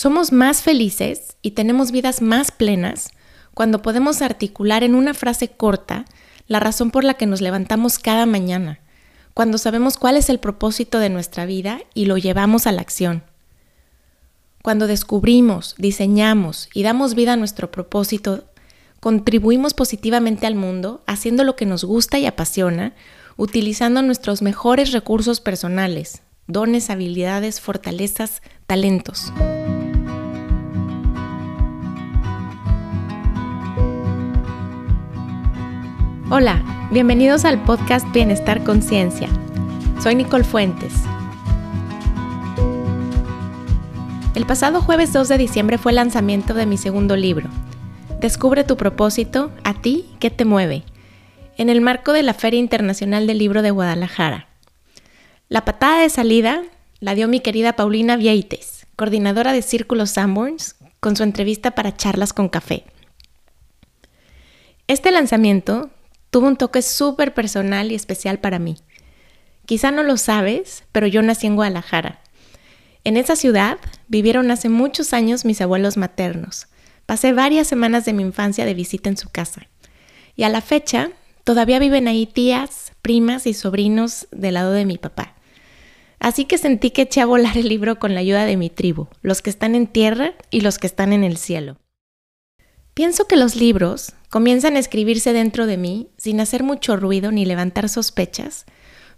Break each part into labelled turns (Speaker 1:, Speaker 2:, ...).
Speaker 1: Somos más felices y tenemos vidas más plenas cuando podemos articular en una frase corta la razón por la que nos levantamos cada mañana, cuando sabemos cuál es el propósito de nuestra vida y lo llevamos a la acción. Cuando descubrimos, diseñamos y damos vida a nuestro propósito, contribuimos positivamente al mundo haciendo lo que nos gusta y apasiona, utilizando nuestros mejores recursos personales, dones, habilidades, fortalezas, talentos. Hola, bienvenidos al podcast Bienestar Conciencia. Soy Nicole Fuentes. El pasado jueves 2 de diciembre fue el lanzamiento de mi segundo libro, Descubre tu propósito, a ti, ¿qué te mueve? En el marco de la Feria Internacional del Libro de Guadalajara. La patada de salida la dio mi querida Paulina Vieites, coordinadora de Círculos Sanborns, con su entrevista para charlas con café. Este lanzamiento tuvo un toque súper personal y especial para mí. Quizá no lo sabes, pero yo nací en Guadalajara. En esa ciudad vivieron hace muchos años mis abuelos maternos. Pasé varias semanas de mi infancia de visita en su casa. Y a la fecha, todavía viven ahí tías, primas y sobrinos del lado de mi papá. Así que sentí que eché a volar el libro con la ayuda de mi tribu, los que están en tierra y los que están en el cielo. Pienso que los libros comienzan a escribirse dentro de mí sin hacer mucho ruido ni levantar sospechas,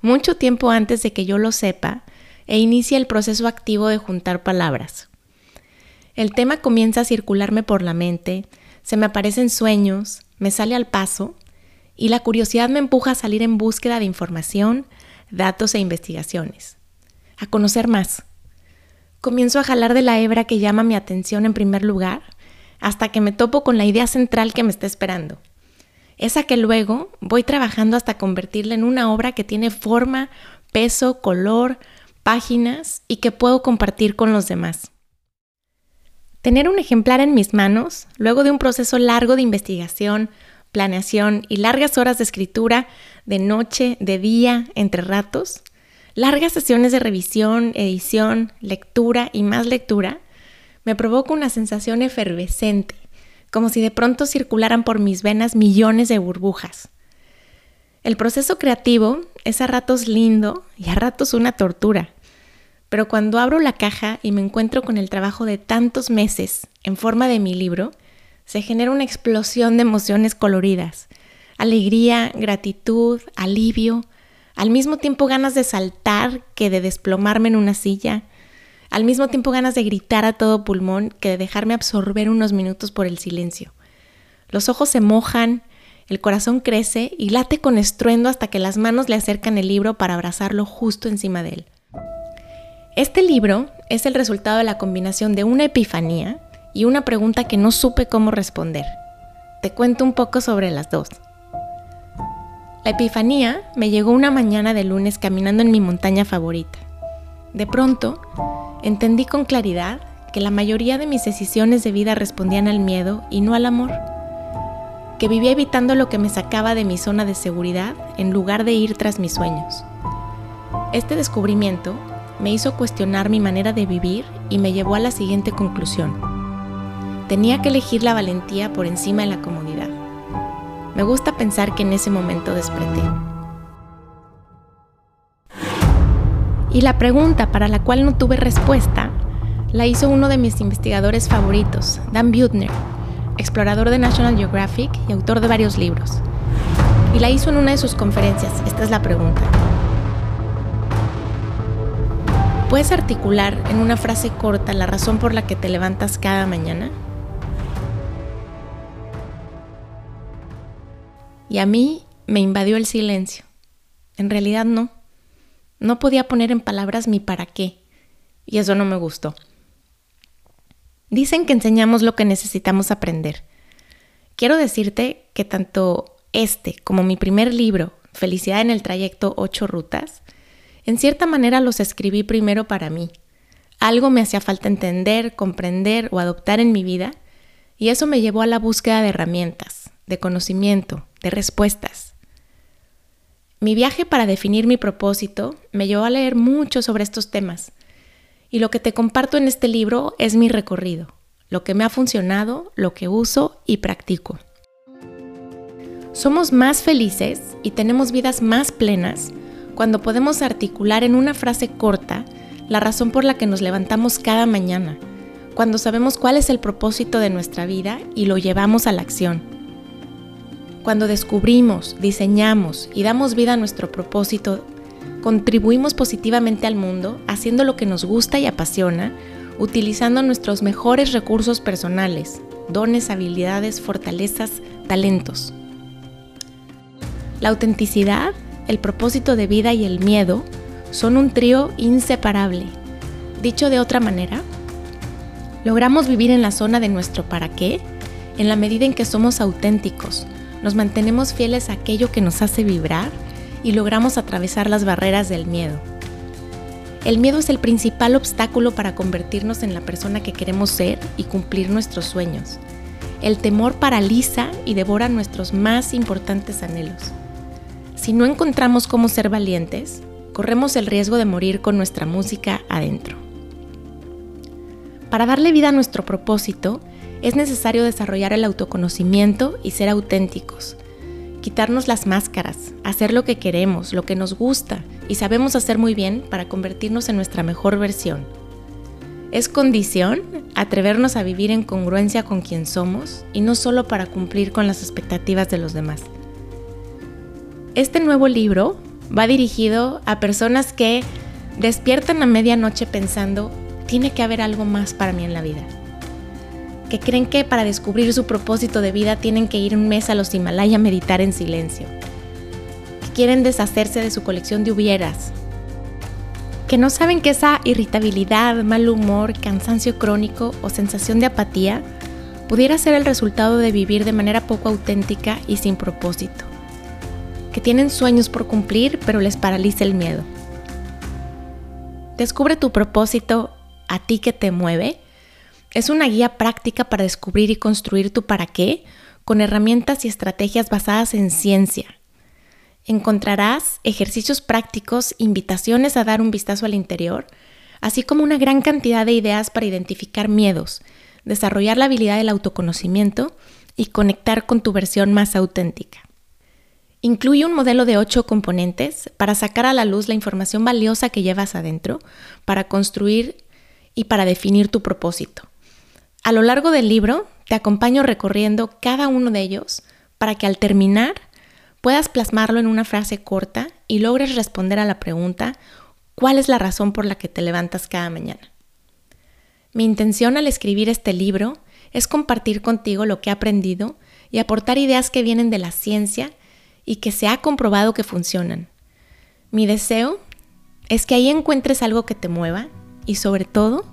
Speaker 1: mucho tiempo antes de que yo lo sepa e inicie el proceso activo de juntar palabras. El tema comienza a circularme por la mente, se me aparecen sueños, me sale al paso y la curiosidad me empuja a salir en búsqueda de información, datos e investigaciones, a conocer más. Comienzo a jalar de la hebra que llama mi atención en primer lugar hasta que me topo con la idea central que me está esperando. Esa que luego voy trabajando hasta convertirla en una obra que tiene forma, peso, color, páginas y que puedo compartir con los demás. Tener un ejemplar en mis manos, luego de un proceso largo de investigación, planeación y largas horas de escritura, de noche, de día, entre ratos, largas sesiones de revisión, edición, lectura y más lectura, me provoca una sensación efervescente, como si de pronto circularan por mis venas millones de burbujas. El proceso creativo es a ratos lindo y a ratos una tortura, pero cuando abro la caja y me encuentro con el trabajo de tantos meses en forma de mi libro, se genera una explosión de emociones coloridas, alegría, gratitud, alivio, al mismo tiempo ganas de saltar que de desplomarme en una silla, al mismo tiempo ganas de gritar a todo pulmón que de dejarme absorber unos minutos por el silencio. Los ojos se mojan, el corazón crece y late con estruendo hasta que las manos le acercan el libro para abrazarlo justo encima de él. Este libro es el resultado de la combinación de una epifanía y una pregunta que no supe cómo responder. Te cuento un poco sobre las dos. La epifanía me llegó una mañana de lunes caminando en mi montaña favorita. De pronto, entendí con claridad que la mayoría de mis decisiones de vida respondían al miedo y no al amor, que vivía evitando lo que me sacaba de mi zona de seguridad en lugar de ir tras mis sueños. Este descubrimiento me hizo cuestionar mi manera de vivir y me llevó a la siguiente conclusión. Tenía que elegir la valentía por encima de la comodidad. Me gusta pensar que en ese momento desperté. Y la pregunta para la cual no tuve respuesta la hizo uno de mis investigadores favoritos, Dan Buettner, explorador de National Geographic y autor de varios libros. Y la hizo en una de sus conferencias. Esta es la pregunta. ¿Puedes articular en una frase corta la razón por la que te levantas cada mañana? Y a mí me invadió el silencio. En realidad no. No podía poner en palabras mi para qué, y eso no me gustó. Dicen que enseñamos lo que necesitamos aprender. Quiero decirte que tanto este como mi primer libro, Felicidad en el trayecto Ocho Rutas, en cierta manera los escribí primero para mí. Algo me hacía falta entender, comprender o adoptar en mi vida, y eso me llevó a la búsqueda de herramientas, de conocimiento, de respuestas. Mi viaje para definir mi propósito me llevó a leer mucho sobre estos temas Y lo que te comparto en este libro es mi recorrido, lo que me ha funcionado, lo que uso y practico. Somos más felices y tenemos vidas más plenas cuando podemos articular en una frase corta la razón por la que nos levantamos cada mañana, cuando sabemos cuál es el propósito de nuestra vida y lo llevamos a la acción. Cuando descubrimos, diseñamos y damos vida a nuestro propósito, contribuimos positivamente al mundo haciendo lo que nos gusta y apasiona, utilizando nuestros mejores recursos personales, dones, habilidades, fortalezas, talentos. La autenticidad, el propósito de vida y el miedo son un trío inseparable. Dicho de otra manera, logramos vivir en la zona de nuestro para qué en la medida en que somos auténticos, nos mantenemos fieles a aquello que nos hace vibrar y logramos atravesar las barreras del miedo. El miedo es el principal obstáculo para convertirnos en la persona que queremos ser y cumplir nuestros sueños. El temor paraliza y devora nuestros más importantes anhelos. Si no encontramos cómo ser valientes, corremos el riesgo de morir con nuestra música adentro. Para darle vida a nuestro propósito, es necesario desarrollar el autoconocimiento y ser auténticos. Quitarnos las máscaras, hacer lo que queremos, lo que nos gusta y sabemos hacer muy bien para convertirnos en nuestra mejor versión. Es condición atrevernos a vivir en congruencia con quien somos y no solo para cumplir con las expectativas de los demás. Este nuevo libro va dirigido a personas que despiertan a medianoche pensando, tiene que haber algo más para mí en la vida. Que creen que para descubrir su propósito de vida tienen que ir un mes a los Himalaya a meditar en silencio. Que quieren deshacerse de su colección de hubieras. Que no saben que esa irritabilidad, mal humor, cansancio crónico o sensación de apatía pudiera ser el resultado de vivir de manera poco auténtica y sin propósito que tienen sueños por cumplir pero les paraliza el miedo. Descubre tu propósito a ti que te mueve. Es una guía práctica para descubrir y construir tu para qué con herramientas y estrategias basadas en ciencia. Encontrarás ejercicios prácticos, invitaciones a dar un vistazo al interior, así como una gran cantidad de ideas para identificar miedos, desarrollar la habilidad del autoconocimiento y conectar con tu versión más auténtica. Incluye un modelo de ocho componentes para sacar a la luz la información valiosa que llevas adentro, para construir y para definir tu propósito. A lo largo del libro te acompaño recorriendo cada uno de ellos para que al terminar puedas plasmarlo en una frase corta y logres responder a la pregunta ¿cuál es la razón por la que te levantas cada mañana? Mi intención al escribir este libro es compartir contigo lo que he aprendido y aportar ideas que vienen de la ciencia y que se ha comprobado que funcionan. Mi deseo es que ahí encuentres algo que te mueva y sobre todo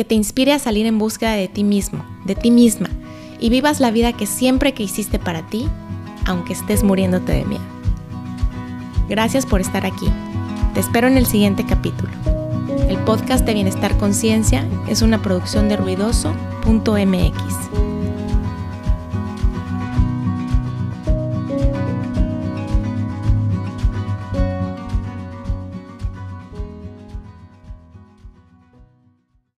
Speaker 1: que te inspire a salir en búsqueda de ti mismo, de ti misma y vivas la vida que siempre que hiciste para ti, aunque estés muriéndote de miedo. Gracias por estar aquí. Te espero en el siguiente capítulo. El podcast de Bienestar Conciencia es una producción de ruidoso.mx.